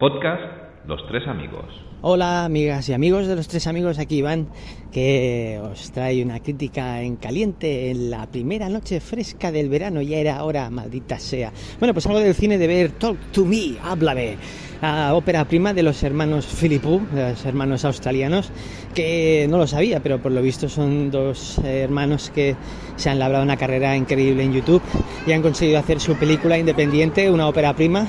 Podcast Los Tres Amigos. Hola amigas y amigos de los tres amigos, aquí Iván, que os trae una crítica en caliente en la primera noche fresca del verano, ya era hora, maldita sea. Bueno, pues algo del cine de ver Talk to Me, háblame, la ópera prima de los hermanos Philippou, los hermanos australianos, que no lo sabía, pero por lo visto son dos hermanos que se han labrado una carrera increíble en YouTube y han conseguido hacer su película independiente, una ópera prima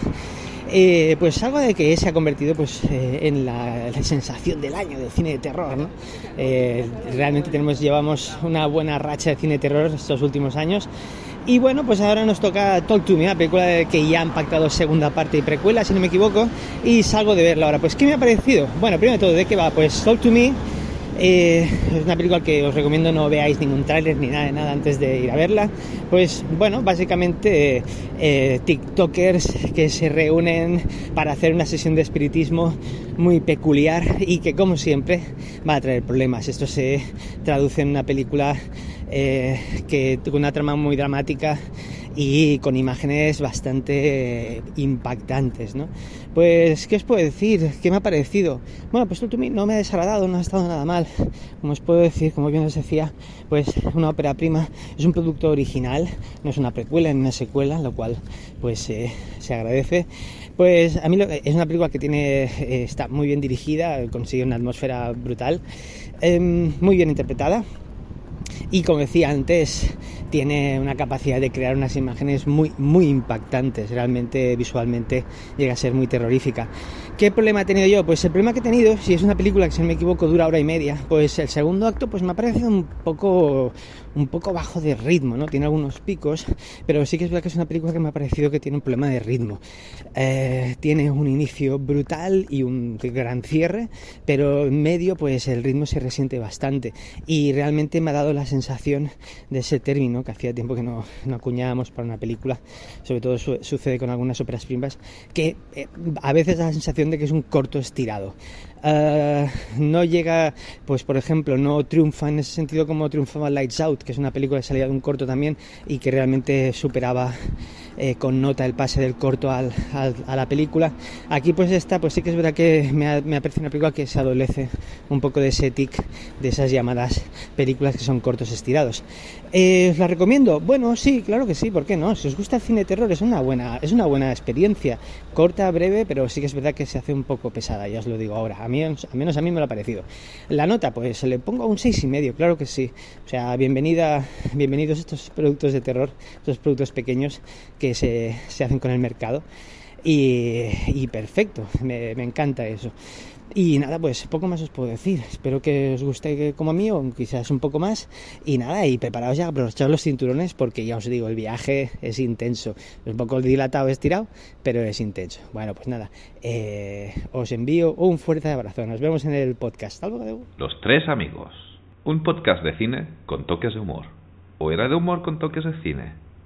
eh, pues algo de que se ha convertido pues, eh, en la, sensación del año del cine de terror. ¿no? Eh, realmente tenemos, llevamos una buena racha de cine de terror estos últimos años. Y bueno, pues ahora nos toca Talk to Me, una película que ya han pactado segunda parte y precuela, si no me equivoco, y salgo de verla ahora. Pues, ¿qué me ha parecido? Bueno, primero de todo, ¿de qué va? Pues Talk to Me eh, es una película que os recomiendo no veáis ningún tráiler ni nada de nada antes de ir a verla. Pues bueno, básicamente eh, TikTokers que se reúnen para hacer una sesión de espiritismo muy peculiar y que como siempre va a traer problemas. Esto se traduce en una película eh, que con una trama muy dramática y con imágenes bastante impactantes, ¿no? Pues, ¿qué os puedo decir? ¿Qué me ha parecido? Bueno, pues me no me ha desagradado, no ha estado nada mal. Como os puedo decir, como bien os decía, pues una ópera prima es un producto original, no es una precuela ni una secuela, lo cual pues eh, se agradece. Pues a mí es una película que tiene, eh, está muy bien dirigida, consigue una atmósfera brutal, em, muy bien interpretada, y como decía antes, tiene una capacidad de crear unas imágenes muy, muy impactantes, realmente visualmente llega a ser muy terrorífica. ¿Qué problema he tenido yo? Pues el problema que he tenido, si es una película que si no me equivoco dura hora y media, pues el segundo acto pues me ha parecido un poco, un poco bajo de ritmo, ¿no? Tiene algunos picos, pero sí que es verdad que es una película que me ha parecido que tiene un problema de ritmo. Eh, tiene un inicio brutal y un gran cierre, pero en medio pues el ritmo se resiente bastante y realmente me ha dado la sensación de ese término que hacía tiempo que no, no acuñábamos para una película, sobre todo sucede con algunas óperas primas, que eh, a veces da la sensación de que es un corto estirado. Uh, no llega, pues por ejemplo, no triunfa en ese sentido como triunfaba Lights Out, que es una película de salida de un corto también y que realmente superaba eh, con nota el pase del corto al, a la película. Aquí pues esta, pues sí que es verdad que me, ha, me parece una película que se adolece un poco de ese tic, de esas llamadas películas que son cortos estirados. Eh, ¿Os la recomiendo? Bueno, sí, claro que sí, ¿por qué no? Si os gusta el cine de terror es una buena, es una buena experiencia, corta, breve, pero sí que es verdad que se hace un poco pesada, ya os lo digo ahora menos, al menos a mí me lo ha parecido. La nota, pues le pongo un seis y medio, claro que sí. O sea, bienvenida, bienvenidos estos productos de terror, estos productos pequeños se, hacen con el mercado. Y, y perfecto, me, encanta eso. Y nada, pues poco más os puedo decir. Espero que os guste como a mí o quizás un poco más. Y nada, y preparaos ya, aprovechar los cinturones porque ya os digo, el viaje es intenso. Es un poco dilatado, estirado, pero es intenso. Bueno, pues nada, eh, os envío un fuerte abrazo. Nos vemos en el podcast. Los tres amigos. Un podcast de cine con toques de humor. ¿O era de humor con toques de cine?